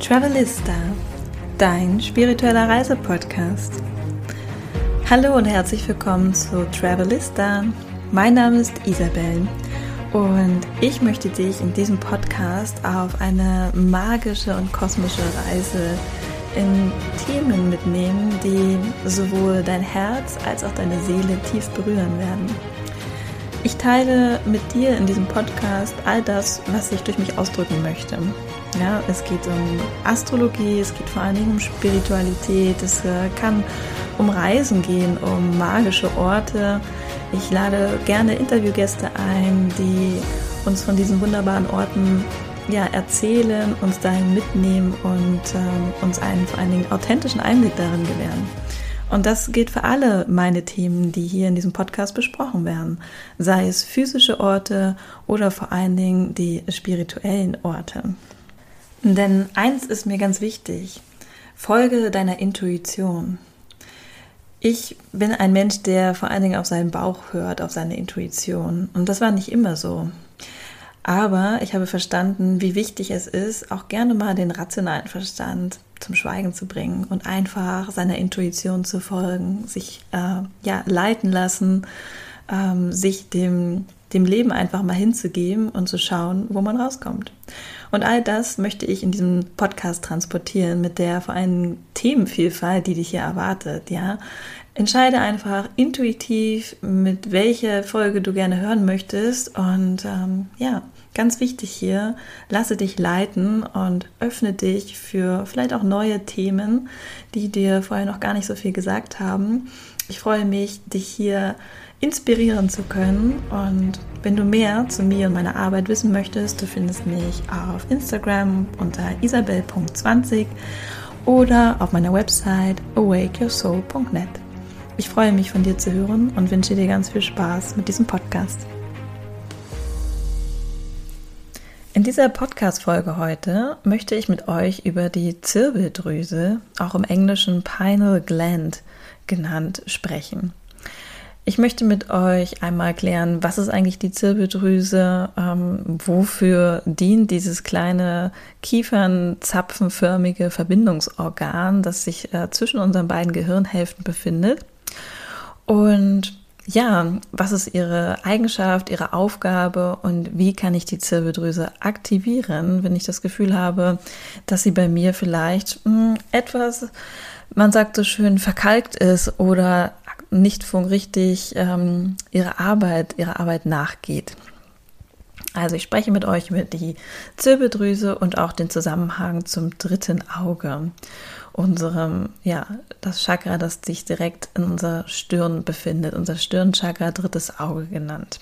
Travelista, dein spiritueller Reisepodcast. Hallo und herzlich willkommen zu Travelista. Mein Name ist Isabel und ich möchte dich in diesem Podcast auf eine magische und kosmische Reise in Themen mitnehmen, die sowohl dein Herz als auch deine Seele tief berühren werden. Ich teile mit dir in diesem Podcast all das, was ich durch mich ausdrücken möchte. Ja, es geht um Astrologie, es geht vor allen Dingen um Spiritualität, es äh, kann um Reisen gehen, um magische Orte. Ich lade gerne Interviewgäste ein, die uns von diesen wunderbaren Orten ja, erzählen, uns dahin mitnehmen und ähm, uns einen vor allen Dingen authentischen Einblick darin gewähren. Und das gilt für alle meine Themen, die hier in diesem Podcast besprochen werden, sei es physische Orte oder vor allen Dingen die spirituellen Orte. Denn eins ist mir ganz wichtig, folge deiner Intuition. Ich bin ein Mensch, der vor allen Dingen auf seinen Bauch hört, auf seine Intuition. Und das war nicht immer so. Aber ich habe verstanden, wie wichtig es ist, auch gerne mal den rationalen Verstand zum Schweigen zu bringen und einfach seiner Intuition zu folgen, sich äh, ja leiten lassen, ähm, sich dem dem Leben einfach mal hinzugeben und zu schauen, wo man rauskommt. Und all das möchte ich in diesem Podcast transportieren mit der vor allem Themenvielfalt, die dich hier erwartet, ja. Entscheide einfach intuitiv, mit welcher Folge du gerne hören möchtest und ähm, ja, ganz wichtig hier, lasse dich leiten und öffne dich für vielleicht auch neue Themen, die dir vorher noch gar nicht so viel gesagt haben. Ich freue mich, dich hier inspirieren zu können. Und wenn du mehr zu mir und meiner Arbeit wissen möchtest, du findest mich auf Instagram unter isabel.20 oder auf meiner Website awakeyoursoul.net. Ich freue mich von dir zu hören und wünsche dir ganz viel Spaß mit diesem Podcast. In dieser Podcast-Folge heute möchte ich mit euch über die Zirbeldrüse, auch im Englischen Pineal Gland genannt, sprechen. Ich möchte mit euch einmal klären, was ist eigentlich die Zirbeldrüse, ähm, wofür dient dieses kleine kiefernzapfenförmige Verbindungsorgan, das sich äh, zwischen unseren beiden Gehirnhälften befindet. Und ja, was ist ihre Eigenschaft, ihre Aufgabe und wie kann ich die Zirbeldrüse aktivieren, wenn ich das Gefühl habe, dass sie bei mir vielleicht mh, hm, etwas, man sagt so schön, verkalkt ist oder nicht richtig ähm, ihrer Arbeit, ihrer Arbeit nachgeht. Also ich spreche mit euch über die Zirbeldrüse und auch den Zusammenhang zum dritten Auge, unserem, ja, das Chakra, das sich direkt in unserer Stirn befindet, unser Stirnchakra, drittes Auge genannt.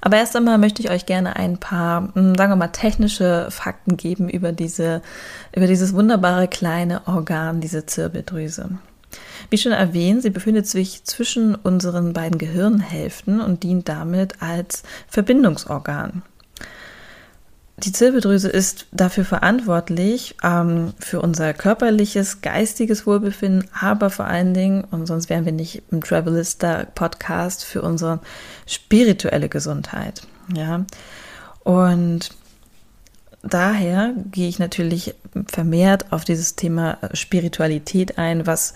Aber erst einmal möchte ich euch gerne ein paar, hm, sagen wir mal, technische Fakten geben über diese, über dieses wunderbare kleine Organ, diese Zirbeldrüse. Wie schon erwähnt, sie befindet sich zwischen unseren beiden Gehirnhälften und dient damit als Verbindungsorgan. Die Zirbeldrüse ist dafür verantwortlich ähm, für unser körperliches, geistiges Wohlbefinden, aber vor allen Dingen, und sonst wären wir nicht im Travelista Podcast, für unsere spirituelle Gesundheit. Ja. Und daher gehe ich natürlich vermehrt auf dieses Thema äh, Spiritualität ein, was,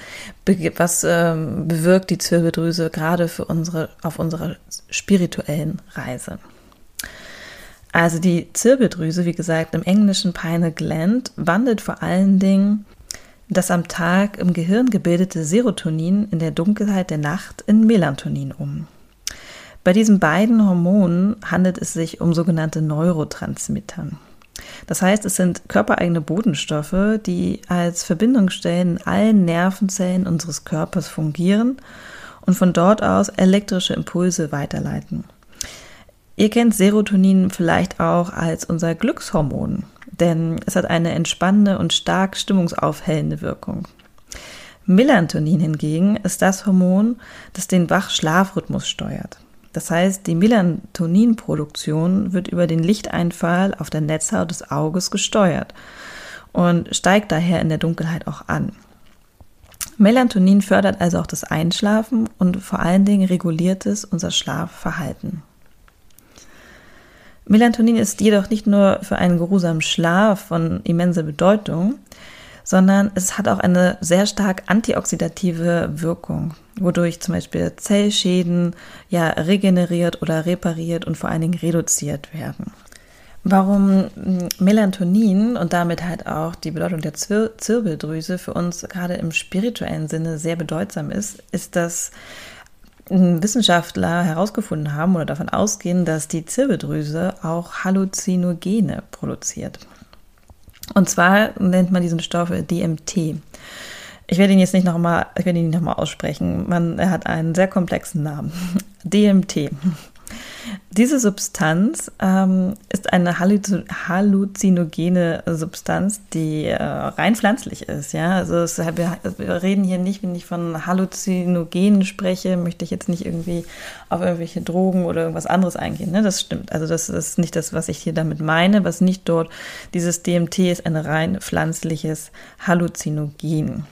was ähm, bewirkt die Zirbeldrüse gerade für unsere, auf unserer spirituellen Reise. Also die Zirbeldrüse, wie gesagt, im Englischen Pineal Gland, wandelt vor allen Dingen das am Tag im Gehirn gebildete Serotonin in der Dunkelheit der Nacht in Melatonin um. Bei diesen beiden Hormonen handelt es sich um sogenannte Neurotransmitter. Das heißt, es sind körpereigene Bodenstoffe, die als Verbindungsstellen in allen Nervenzellen unseres Körpers fungieren und von dort aus elektrische Impulse weiterleiten. Ihr kennt Serotonin vielleicht auch als unser Glückshormon, denn es hat eine entspannende und stark stimmungsaufhellende Wirkung. Melatonin hingegen ist das Hormon, das den Wach-Schlafrhythmus steuert. Das heißt, die Melatoninproduktion wird über den Lichteinfall auf der Netzhaut des Auges gesteuert und steigt daher in der Dunkelheit auch an. Melatonin fördert also auch das Einschlafen und vor allen Dingen reguliert es unser Schlafverhalten. Melatonin ist jedoch nicht nur für einen geruhsamen Schlaf von immenser Bedeutung, sondern es hat auch eine sehr stark antioxidative Wirkung, wodurch zum Beispiel Zellschäden ja regeneriert oder repariert und vor allen Dingen reduziert werden. Warum Melatonin und damit halt auch die Bedeutung der Zir Zirbeldrüse für uns gerade im spirituellen Sinne sehr bedeutsam ist, ist, dass Wissenschaftler herausgefunden haben oder davon ausgehen, dass die Zirbeldrüse auch Halluzinogene produziert. Und zwar nennt man diesen Stoff DMT. Ich werde ihn jetzt nicht nochmal, ich werde ihn nicht nochmal aussprechen. Man, er hat einen sehr komplexen Namen. DMT. Diese Substanz ähm, ist eine halluzinogene Substanz, die äh, rein pflanzlich ist. Ja, also es, wir, wir, reden hier nicht, wenn ich von Halluzinogenen spreche, möchte ich jetzt nicht irgendwie auf irgendwelche Drogen oder irgendwas anderes eingehen. Ne? Das stimmt. Also das ist nicht das, was ich hier damit meine. Was nicht dort, dieses DMT ist ein rein pflanzliches Halluzinogen.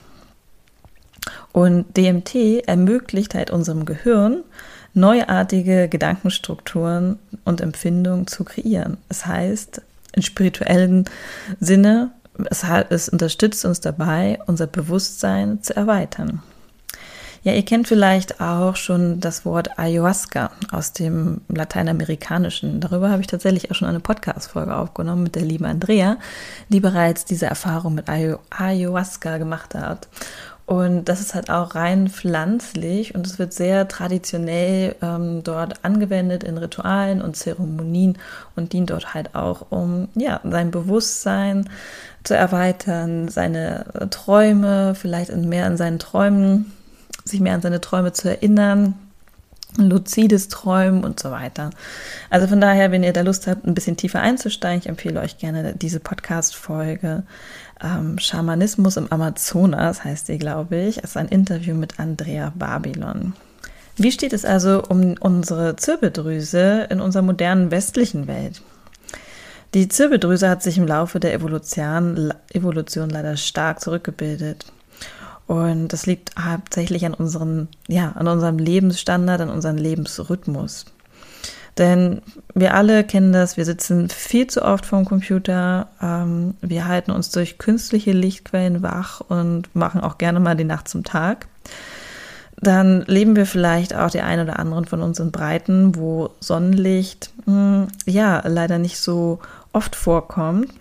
Und DMT ermöglicht halt unserem Gehirn, neuartige Gedankenstrukturen und Empfindungen zu kreieren. Das heißt, in spirituellen Sinne, es, es unterstützt uns dabei, unser Bewusstsein zu erweitern. Ja, ihr kennt vielleicht auch schon das Wort Ayahuasca aus dem Lateinamerikanischen. Darüber habe ich tatsächlich auch schon eine Podcast-Folge aufgenommen mit der lieben Andrea, die bereits diese Erfahrung mit Ayahuasca gemacht hat. Und das ist halt auch rein pflanzlich und es wird sehr traditionell ähm, dort angewendet in Ritualen und Zeremonien und dient dort halt auch, um ja, sein Bewusstsein zu erweitern, seine Träume, vielleicht mehr an seinen Träumen, sich mehr an seine Träume zu erinnern, luzides Träumen und so weiter. Also von daher, wenn ihr da Lust habt, ein bisschen tiefer einzusteigen, ich empfehle euch gerne diese Podcast-Folge ähm, Schamanismus im Amazonas, heißt die, glaube ich. Es ist ein Interview mit Andrea Babylon. Wie steht es also um unsere Zirbeldrüse in unserer modernen westlichen Welt? Die Zirbeldrüse hat sich im Laufe der Evolution, Evolution leider stark zurückgebildet. Und das liegt hauptsächlich an, unseren, ja, an unserem Lebensstandard, an unserem Lebensrhythmus. Denn wir alle kennen das, wir sitzen viel zu oft vorm Computer, ähm, wir halten uns durch künstliche Lichtquellen wach und machen auch gerne mal die Nacht zum Tag. Dann leben wir vielleicht auch die ein oder anderen von uns in Breiten, wo Sonnenlicht mh, hm, ja leider nicht so oft vorkommt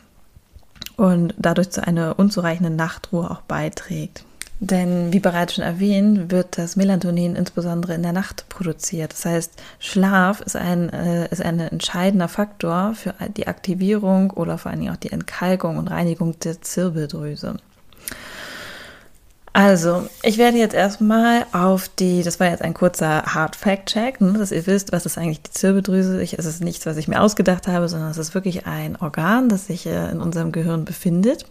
und dadurch zu einer unzureichenden Nachtruhe auch beiträgt. Denn wie bereits schon erwähnt, wird das Melatonin insbesondere in der Nacht produziert. Das heißt, Schlaf ist ein, äh, ist ein entscheidender Faktor für die Aktivierung oder vor allen Dingen auch die Entkalkung und Reinigung der Zirbeldrüse. Also, ich werde jetzt erstmal auf die, das war jetzt ein kurzer Hard Fact Check, ne, dass ihr wisst, was ist eigentlich die Zirbeldrüse. Ich, es ist nichts, was ich mir ausgedacht habe, sondern es ist wirklich ein Organ, das sich äh, in unserem Gehirn befindet.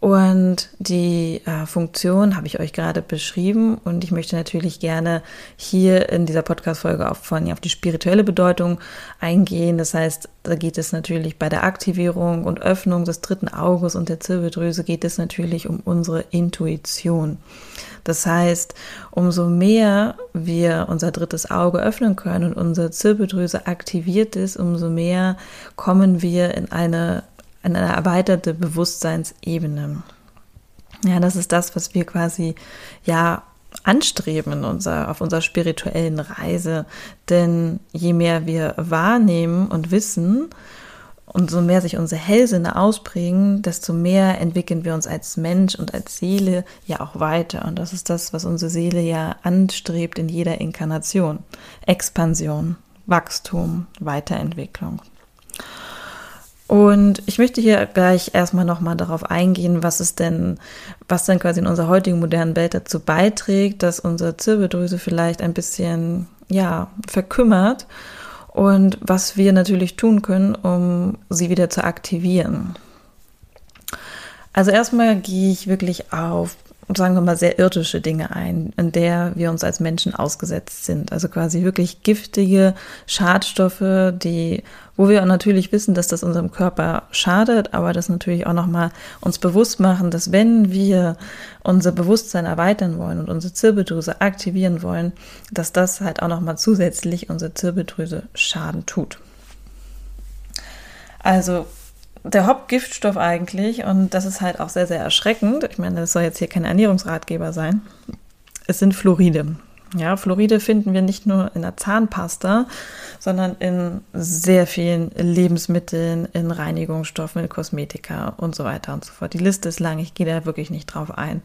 Und die äh, Funktion habe ich euch gerade beschrieben und ich möchte natürlich gerne hier in dieser Podcast-Folge auf, von, auf die spirituelle Bedeutung eingehen. Das heißt, da geht es natürlich bei der Aktivierung und Öffnung des dritten Auges und der Zirbeldrüse geht es natürlich um unsere Intuition. Das heißt, umso mehr wir unser drittes Auge öffnen können und unsere Zirbeldrüse aktiviert ist, umso mehr kommen wir in eine eine erweiterte Bewusstseinsebene. Ja, das ist das, was wir quasi ja anstreben in unser, auf unserer spirituellen Reise. Denn je mehr wir wahrnehmen und wissen, und so mehr sich unsere Hellsinne ausprägen, desto mehr entwickeln wir uns als Mensch und als Seele ja auch weiter. Und das ist das, was unsere Seele ja anstrebt in jeder Inkarnation. Expansion, Wachstum, Weiterentwicklung. Und ich möchte hier gleich erstmal nochmal darauf eingehen, was es denn, was denn quasi in unserer heutigen modernen Welt dazu beiträgt, dass unsere Zirbeldrüse vielleicht ein bisschen, ja, verkümmert und was wir natürlich tun können, um sie wieder zu aktivieren. Also erstmal gehe ich wirklich auf sagen wir mal, sehr irdische Dinge ein, in der wir uns als Menschen ausgesetzt sind. Also quasi wirklich giftige Schadstoffe, die, wo wir natürlich wissen, dass das unserem Körper schadet, aber das natürlich auch nochmal uns bewusst machen, dass wenn wir unser Bewusstsein erweitern wollen und unsere Zirbeldrüse aktivieren wollen, dass das halt auch nochmal zusätzlich unsere Zirbeldrüse Schaden tut. Also der Hauptgiftstoff eigentlich, und das ist halt auch sehr, sehr erschreckend, ich meine, das soll jetzt hier kein Ernährungsratgeber sein, es sind Fluoride. Ja, Fluoride finden wir nicht nur in der Zahnpasta, sondern in sehr vielen Lebensmitteln, in Reinigungsstoffen, in Kosmetika und so weiter und so fort. Die Liste ist lang, ich gehe da wirklich nicht drauf ein.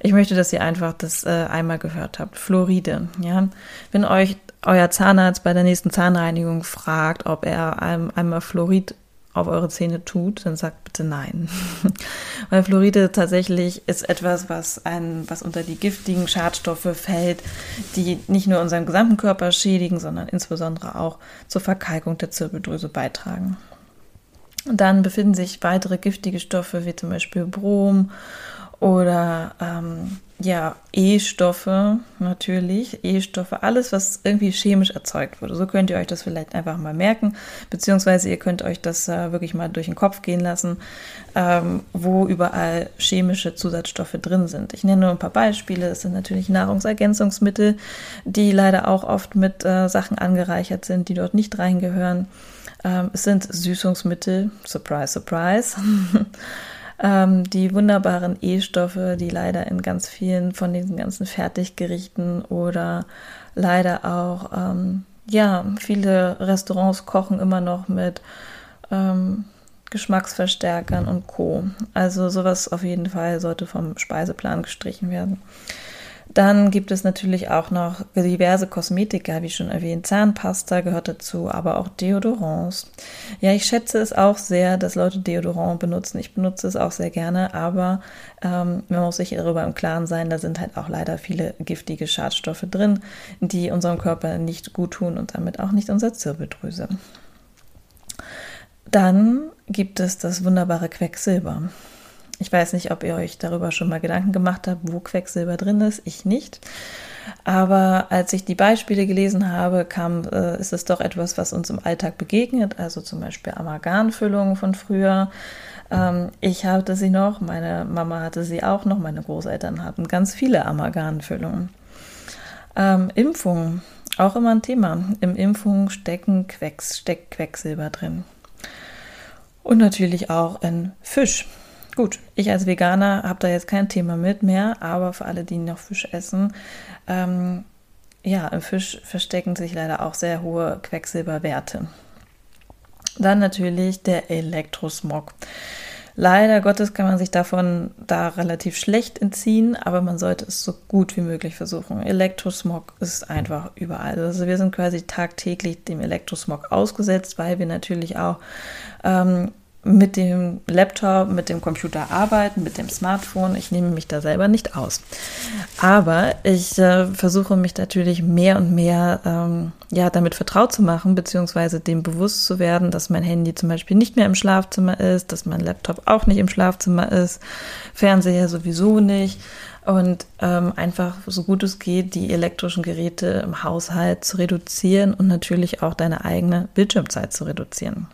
Ich möchte, dass ihr einfach das äh, einmal gehört habt. Fluoride, ja. Wenn euch euer Zahnarzt bei der nächsten Zahnreinigung fragt, ob er einmal Fluorid auf eure Zähne tut, dann sagt bitte nein. Weil Fluoride tatsächlich ist etwas, was, ein, was unter die giftigen Schadstoffe fällt, die nicht nur unseren gesamten Körper schädigen, sondern insbesondere auch zur Verkalkung der Zirbeldrüse beitragen. Und dann befinden sich weitere giftige Stoffe wie zum Beispiel Brom oder ähm, ja, E-Stoffe natürlich, E-Stoffe, alles, was irgendwie chemisch erzeugt wurde. So könnt ihr euch das vielleicht einfach mal merken, beziehungsweise ihr könnt euch das äh, wirklich mal durch den Kopf gehen lassen, ähm, wo überall chemische Zusatzstoffe drin sind. Ich nenne nur ein paar Beispiele. Es sind natürlich Nahrungsergänzungsmittel, die leider auch oft mit äh, Sachen angereichert sind, die dort nicht reingehören. Ähm, es sind Süßungsmittel, surprise, surprise. ähm, die wunderbaren E-Stoffe, die leider in ganz vielen von diesen ganzen Fertiggerichten oder leider auch, ähm, ja, viele Restaurants kochen immer noch mit ähm, Geschmacksverstärkern und Co. Also sowas auf jeden Fall sollte vom Speiseplan gestrichen werden. Dann gibt es natürlich auch noch diverse Kosmetika, wie schon erwähnt. Zahnpasta gehört dazu, aber auch Deodorants. Ja, ich schätze es auch sehr, dass Leute Deodorant benutzen. Ich benutze es auch sehr gerne, aber ähm, man muss sich darüber im Klaren sein, da sind halt auch leider viele giftige Schadstoffe drin, die unserem Körper nicht gut tun und damit auch nicht unserer Zirbeldrüse. Dann gibt es das wunderbare Quecksilber. Ich weiß nicht, ob ihr euch darüber schon mal Gedanken gemacht habt, wo Quecksilber drin ist. Ich nicht. Aber als ich die Beispiele gelesen habe, kam, äh, ist es doch etwas, was uns im Alltag begegnet. Also zum Beispiel Amalgamfüllungen von früher. Ähm, ich hatte sie noch, meine Mama hatte sie auch noch, meine Großeltern hatten ganz viele Amalgamfüllungen. Ähm, Impfungen, auch immer ein Thema. Im Impfungen stecken Quecks, steckt Quecksilber drin. Und natürlich auch in Fisch. Gut, ich als Veganer habe da jetzt kein Thema mit mehr, aber für alle, die noch Fisch essen, ähm, ja, im Fisch verstecken sich leider auch sehr hohe Quecksilberwerte. Dann natürlich der Elektrosmog. Leider Gottes kann man sich davon da relativ schlecht entziehen, aber man sollte es so gut wie möglich versuchen. Elektrosmog ist einfach überall. Also wir sind quasi tagtäglich dem Elektrosmog ausgesetzt, weil wir natürlich auch ähm, mit dem Laptop, mit dem Computer arbeiten, mit dem Smartphone. Ich nehme mich da selber nicht aus. Aber ich äh, versuche mich natürlich mehr und mehr ähm, ja, damit vertraut zu machen, beziehungsweise dem bewusst zu werden, dass mein Handy zum Beispiel nicht mehr im Schlafzimmer ist, dass mein Laptop auch nicht im Schlafzimmer ist, Fernseher sowieso nicht. Und ähm, einfach so gut es geht, die elektrischen Geräte im Haushalt zu reduzieren und natürlich auch deine eigene Bildschirmzeit zu reduzieren.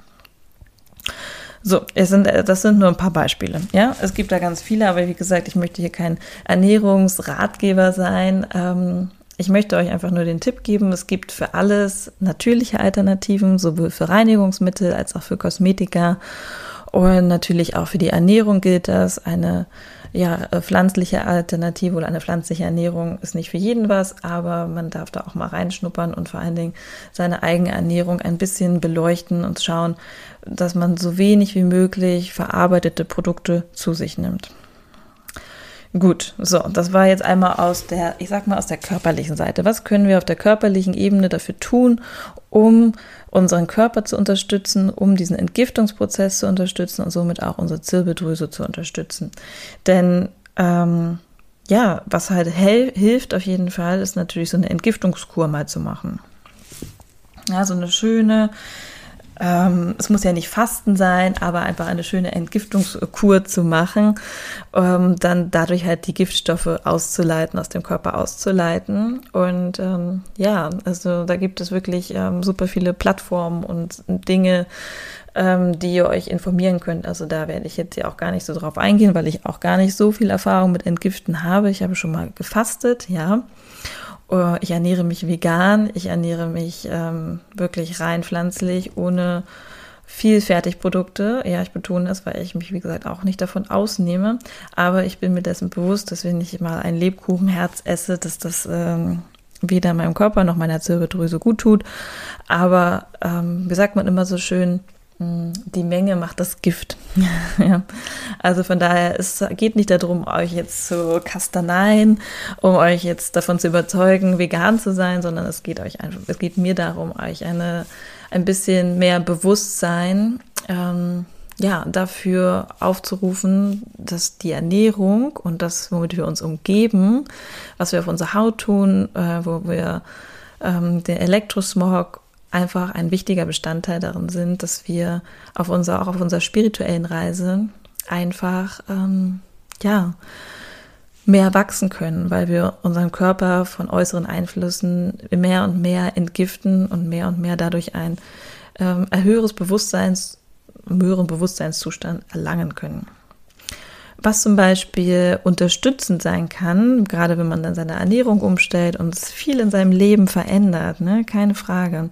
So, es sind, äh, das sind nur ein paar Beispiele. Ja, es gibt da ganz viele, aber wie gesagt, ich möchte hier kein Ernährungsratgeber sein. Ähm, ich möchte euch einfach nur den Tipp geben, es gibt für alles natürliche Alternativen, sowohl für Reinigungsmittel als auch für Kosmetika. Und natürlich auch für die Ernährung gilt das. Eine ja, äh, pflanzliche Alternative oder eine pflanzliche Ernährung ist nicht für jeden was, aber man darf da auch mal reinschnuppern und vor allen Dingen seine eigene Ernährung ein bisschen beleuchten und schauen, dass man so wenig wie möglich verarbeitete Produkte zu sich nimmt. Gut, so, das war jetzt einmal aus der, ich sag mal, aus der körperlichen Seite. Was können wir auf der körperlichen Ebene dafür tun, um unseren Körper zu unterstützen, um diesen Entgiftungsprozess zu unterstützen und somit auch unsere Zirbeldrüse zu unterstützen? Denn ähm, ja, was halt hilft auf jeden Fall, ist natürlich so eine Entgiftungskur mal zu machen. Ja, so eine schöne, ähm, es muss ja nicht Fasten sein, aber einfach eine schöne Entgiftungskur zu machen, ähm, dann dadurch halt die Giftstoffe auszuleiten, aus dem Körper auszuleiten. Und ähm, ja, also da gibt es wirklich ähm, super viele Plattformen und Dinge, ähm, die ihr euch informieren könnt. Also da werde ich jetzt ja auch gar nicht so drauf eingehen, weil ich auch gar nicht so viel Erfahrung mit Entgiften habe. Ich habe schon mal gefastet, ja. Oh, ich ernähre mich vegan, ich ernähre mich ähm, wirklich rein pflanzlich, ohne viel Fertigprodukte. Ja, ich betone das, weil ich mich, wie gesagt, auch nicht davon ausnehme. Aber ich bin mir dessen bewusst, dass wenn ich mal ein Lebkuchenherz esse, dass das ähm, weder meinem Körper noch meiner Zirbeldrüse gut tut. Aber ähm, wie sagt man immer so schön, die Menge macht das Gift. ja. Also von daher, es geht nicht darum, euch jetzt zu kastaneien, um euch jetzt davon zu überzeugen, vegan zu sein, sondern es geht euch einfach, es geht mir darum, euch eine, ein bisschen mehr Bewusstsein, ähm, ja, dafür aufzurufen, dass die Ernährung und das, womit wir uns umgeben, was wir auf unsere Haut tun, äh, wo wir ähm, den Elektrosmog einfach ein wichtiger Bestandteil darin sind, dass wir auf unserer, auch auf unserer spirituellen Reise einfach, ähm, ja, mehr wachsen können, weil wir unseren Körper von äußeren Einflüssen mehr und mehr entgiften und mehr und mehr dadurch ein ähm, höheres Bewusstseins, höheren Bewusstseinszustand erlangen können. Was zum Beispiel unterstützend sein kann, gerade wenn man dann seine Ernährung umstellt und es viel in seinem Leben verändert, ne? keine Frage.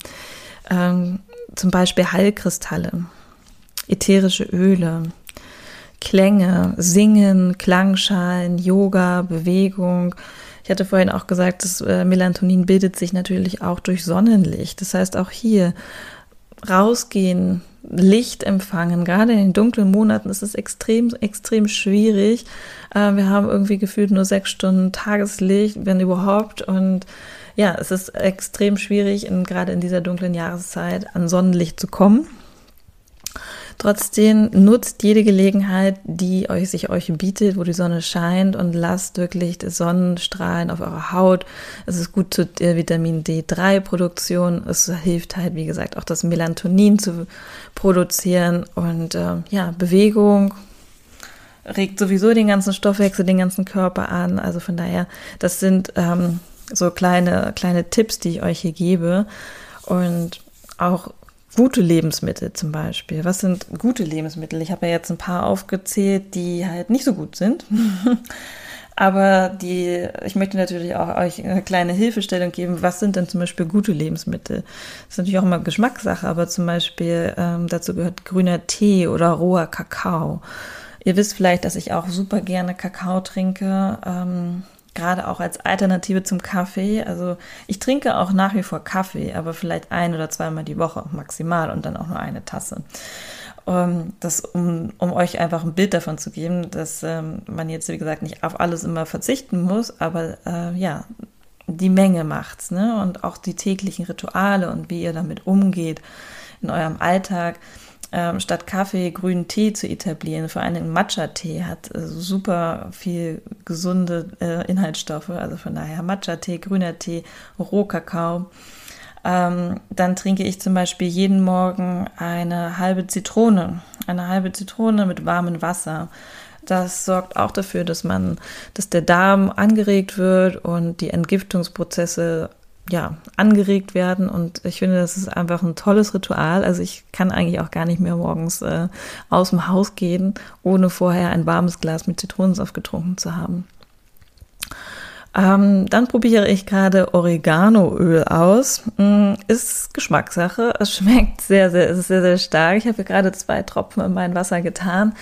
Ähm, zum Beispiel Heilkristalle, ätherische Öle, Klänge, Singen, Klangschalen, Yoga, Bewegung. Ich hatte vorhin auch gesagt, das äh, Melatonin bildet sich natürlich auch durch Sonnenlicht. Das heißt auch hier rausgehen, Licht empfangen. Gerade in den dunklen Monaten ist es extrem, extrem schwierig. Äh, wir haben irgendwie gefühlt nur sechs Stunden Tageslicht, wenn überhaupt. Und ja, es ist extrem schwierig, gerade in dieser dunklen Jahreszeit an Sonnenlicht zu kommen. Trotzdem nutzt jede Gelegenheit, die euch sich euch bietet, wo die Sonne scheint und lasst wirklich Sonnenstrahlen auf eure Haut. Es ist gut zur Vitamin D3-Produktion. Es hilft halt, wie gesagt, auch das Melatonin zu produzieren und äh, ja, Bewegung regt sowieso den ganzen Stoffwechsel, den ganzen Körper an. Also von daher, das sind ähm, so kleine, kleine Tipps, die ich euch hier gebe. Und auch Gute Lebensmittel zum Beispiel. Was sind gute Lebensmittel? Ich habe ja jetzt ein paar aufgezählt, die halt nicht so gut sind. Aber die, ich möchte natürlich auch euch eine kleine Hilfestellung geben. Was sind denn zum Beispiel gute Lebensmittel? Das ist natürlich auch immer Geschmackssache, aber zum Beispiel ähm, dazu gehört grüner Tee oder roher Kakao. Ihr wisst vielleicht, dass ich auch super gerne Kakao trinke. Ähm, gerade auch als Alternative zum Kaffee. Also ich trinke auch nach wie vor Kaffee, aber vielleicht ein oder zweimal die Woche maximal und dann auch nur eine Tasse. Um, das, um, um euch einfach ein Bild davon zu geben, dass ähm, man jetzt, wie gesagt, nicht auf alles immer verzichten muss, aber äh, ja, die Menge macht's, ne? Und auch die täglichen Rituale und wie ihr damit umgeht in eurem Alltag ähm, statt Kaffee grünen Tee zu etablieren. Vor allem Matcha-Tee hat äh, super viel gesunde äh, Inhaltsstoffe. Also von daher Matcha-Tee, grüner Tee, Rohkakao. Ähm, dann trinke ich zum Beispiel jeden Morgen eine halbe Zitrone. Eine halbe Zitrone mit warmem Wasser. Das sorgt auch dafür, dass man, dass der Darm angeregt wird und die Entgiftungsprozesse ja, angeregt werden. Und ich finde, das ist einfach ein tolles Ritual. Also ich kann eigentlich auch gar nicht mehr morgens äh, aus dem Haus gehen, ohne vorher ein warmes Glas mit Zitronensaft getrunken zu haben. Ähm, dann probiere ich gerade Oreganoöl aus. Mm, ist Geschmackssache. Es schmeckt sehr, sehr, ist sehr, sehr stark. Ich habe gerade zwei Tropfen in mein Wasser getan.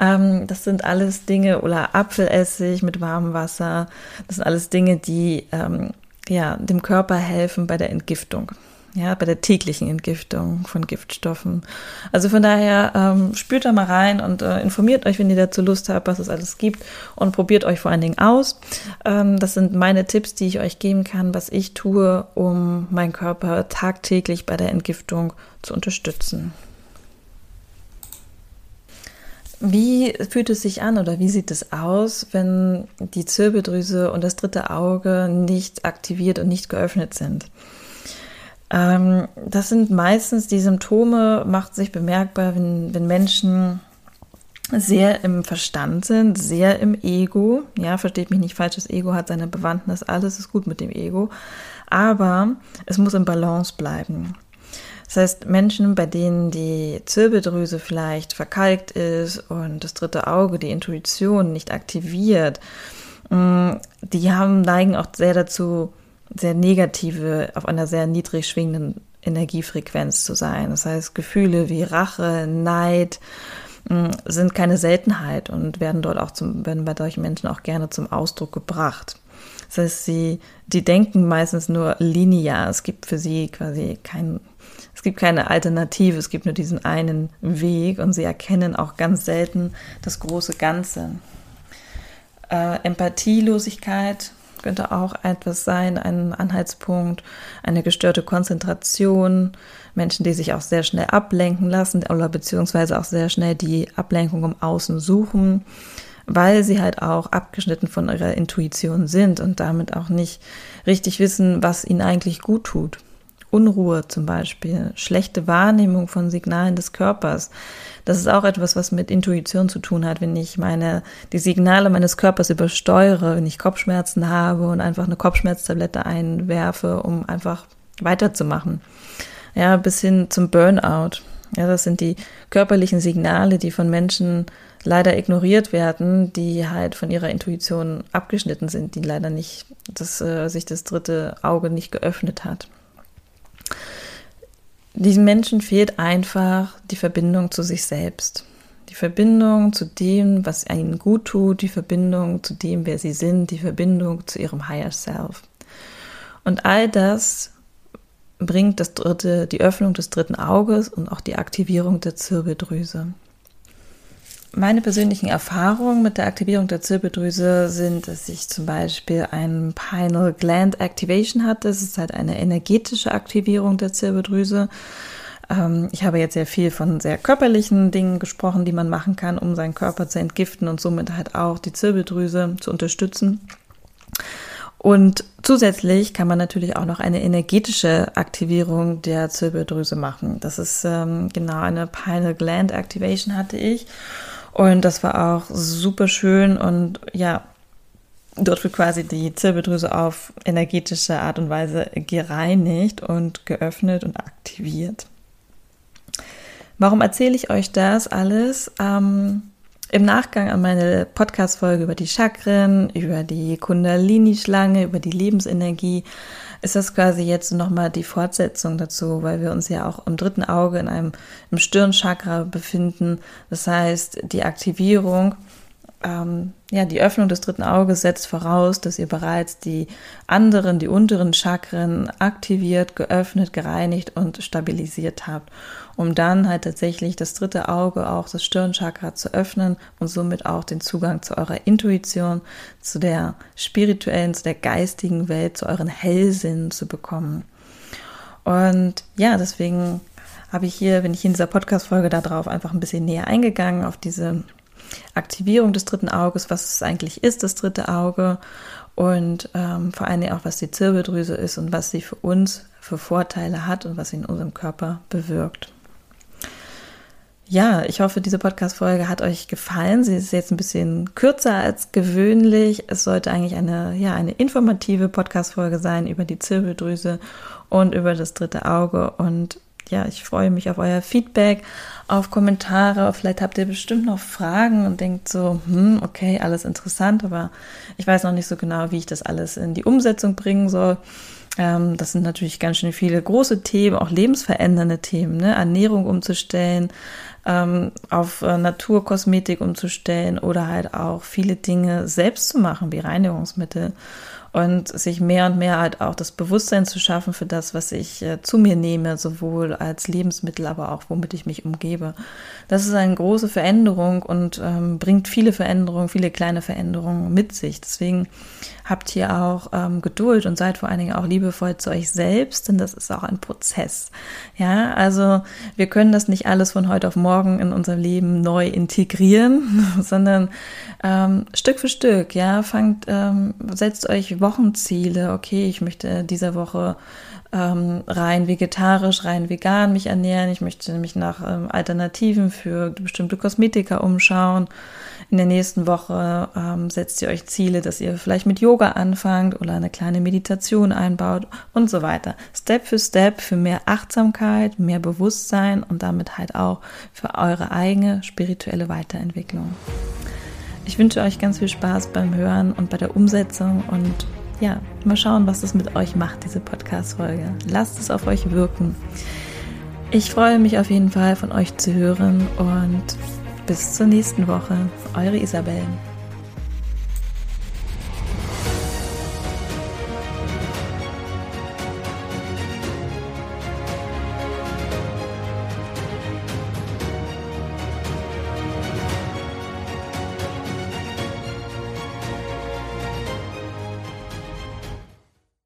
Ähm, das sind alles Dinge oder Apfelessig mit warmem Wasser. Das sind alles Dinge, die ähm, ja, dem Körper helfen bei der Entgiftung. Ja, bei der täglichen Entgiftung von Giftstoffen. Also von daher ähm, spürt da mal rein und äh, informiert euch, wenn ihr dazu Lust habt, was es alles gibt und probiert euch vor allen Dingen aus. Ähm, das sind meine Tipps, die ich euch geben kann, was ich tue, um meinen Körper tagtäglich bei der Entgiftung zu unterstützen. Wie fühlt es sich an oder wie sieht es aus, wenn die Zirbeldrüse und das dritte Auge nicht aktiviert und nicht geöffnet sind? Ähm, das sind meistens die Symptome, macht sich bemerkbar, wenn, wenn Menschen sehr im Verstand sind, sehr im Ego. Ja, versteht mich nicht falsch, das Ego hat seine Bewandtnis, alles ist gut mit dem Ego. Aber es muss im Balance bleiben. Das heißt, Menschen, bei denen die Zirbeldrüse vielleicht verkalkt ist und das dritte Auge, die Intuition nicht aktiviert, mm, die haben, neigen auch sehr dazu, sehr negative, auf einer sehr niedrig schwingenden Energiefrequenz zu sein. Das heißt, Gefühle wie Rache, Neid hm, sind keine Seltenheit und werden dort auch zum, werden bei solchen Menschen auch gerne zum Ausdruck gebracht. Das heißt, sie, die denken meistens nur linear. Es gibt für sie quasi kein, es gibt keine Alternative, es gibt nur diesen einen Weg und sie erkennen auch ganz selten das große Ganze. Äh, Empathielosigkeit könnte auch etwas sein, ein Anhaltspunkt, eine gestörte Konzentration, Menschen, die sich auch sehr schnell ablenken lassen oder beziehungsweise auch sehr schnell die Ablenkung im Außen suchen, weil sie halt auch abgeschnitten von ihrer Intuition sind und damit auch nicht richtig wissen, was ihnen eigentlich gut tut. Unruhe zum Beispiel, schlechte Wahrnehmung von Signalen des Körpers. Das ist auch etwas, was mit Intuition zu tun hat, wenn ich meine, die Signale meines Körpers übersteuere, wenn ich Kopfschmerzen habe und einfach eine Kopfschmerztablette einwerfe, um einfach weiterzumachen. Ja, bis hin zum Burnout. Ja, das sind die körperlichen Signale, die von Menschen leider ignoriert werden, die halt von ihrer Intuition abgeschnitten sind, die leider nicht, dass äh, sich das dritte Auge nicht geöffnet hat. Diesen Menschen fehlt einfach die Verbindung zu sich selbst. Die Verbindung zu dem, was ihnen gut tut, die Verbindung zu dem, wer sie sind, die Verbindung zu ihrem Higher Self. Und all das bringt das dritte, die Öffnung des dritten Auges und auch die Aktivierung der Zirbeldrüse. Meine persönlichen Erfahrungen mit der Aktivierung der Zirbeldrüse sind, dass ich zum Beispiel ein Pineal Gland Activation hatte. Das ist halt eine energetische Aktivierung der Zirbeldrüse. Ähm, ich habe jetzt sehr viel von sehr körperlichen Dingen gesprochen, die man machen kann, um seinen Körper zu entgiften und somit halt auch die Zirbeldrüse zu unterstützen. Und zusätzlich kann man natürlich auch noch eine energetische Aktivierung der Zirbeldrüse machen. Das ist ähm, genau eine Pineal Gland Activation hatte ich. Und das war auch super schön und ja, dort wird quasi die Zirbeldrüse auf energetische Art und Weise gereinigt und geöffnet und aktiviert. Warum erzähle ich euch das alles? Ähm, Im Nachgang an meine Podcast-Folge über die Chakren, über die Kundalini-Schlange, über die Lebensenergie ist das quasi jetzt nochmal die Fortsetzung dazu, weil wir uns ja auch im dritten Auge in einem im Stirnchakra befinden. Das heißt, die Aktivierung, ähm, ja, die Öffnung des dritten Auges setzt voraus, dass ihr bereits die anderen, die unteren Chakren aktiviert, geöffnet, gereinigt und stabilisiert habt um dann halt tatsächlich das dritte Auge, auch das Stirnchakra zu öffnen und somit auch den Zugang zu eurer Intuition, zu der spirituellen, zu der geistigen Welt, zu euren Hellsinn zu bekommen. Und ja, deswegen habe ich hier, bin ich in dieser Podcast-Folge darauf einfach ein bisschen näher eingegangen, auf diese Aktivierung des dritten Auges, was es eigentlich ist, das dritte Auge und ähm, vor allem auch, was die Zirbeldrüse ist und was sie für uns für Vorteile hat und was sie in unserem Körper bewirkt. Ja, ich hoffe, diese Podcast-Folge hat euch gefallen. Sie ist jetzt ein bisschen kürzer als gewöhnlich. Es sollte eigentlich eine, ja, eine informative Podcast-Folge sein über die Zirbeldrüse und über das dritte Auge. Und ja, ich freue mich auf euer Feedback, auf Kommentare. Vielleicht habt ihr bestimmt noch Fragen und denkt so, hm, okay, alles interessant, aber ich weiß noch nicht so genau, wie ich das alles in die Umsetzung bringen soll. Ähm, das sind natürlich ganz schön viele große Themen, auch lebensverändernde Themen, ne? Ernährung umzustellen, ähm, auf äh, Naturkosmetik umzustellen oder halt auch viele Dinge selbst zu machen, wie Reinigungsmittel und sich mehr und mehr halt auch das Bewusstsein zu schaffen für das, was ich äh, zu mir nehme, sowohl als Lebensmittel, aber auch womit ich mich umgebe. Das ist eine große Veränderung und ähm, bringt viele Veränderungen, viele kleine Veränderungen mit sich. Deswegen habt hier auch ähm, Geduld und seid vor allen Dingen auch liebevoll zu euch selbst, denn das ist auch ein Prozess. Ja, also wir können das nicht alles von heute auf morgen in unser Leben neu integrieren, sondern ähm, Stück für Stück. Ja, fangt, ähm, setzt euch Wochenziele. Okay, ich möchte dieser Woche ähm, rein vegetarisch, rein vegan mich ernähren. Ich möchte mich nach ähm, Alternativen für bestimmte Kosmetika umschauen. In der nächsten Woche ähm, setzt ihr euch Ziele, dass ihr vielleicht mit Yoga anfangt oder eine kleine Meditation einbaut und so weiter. Step für Step für mehr Achtsamkeit, mehr Bewusstsein und damit halt auch für eure eigene spirituelle Weiterentwicklung. Ich wünsche euch ganz viel Spaß beim Hören und bei der Umsetzung und ja, mal schauen, was es mit euch macht, diese Podcast-Folge. Lasst es auf euch wirken. Ich freue mich auf jeden Fall, von euch zu hören und bis zur nächsten Woche. Eure Isabel.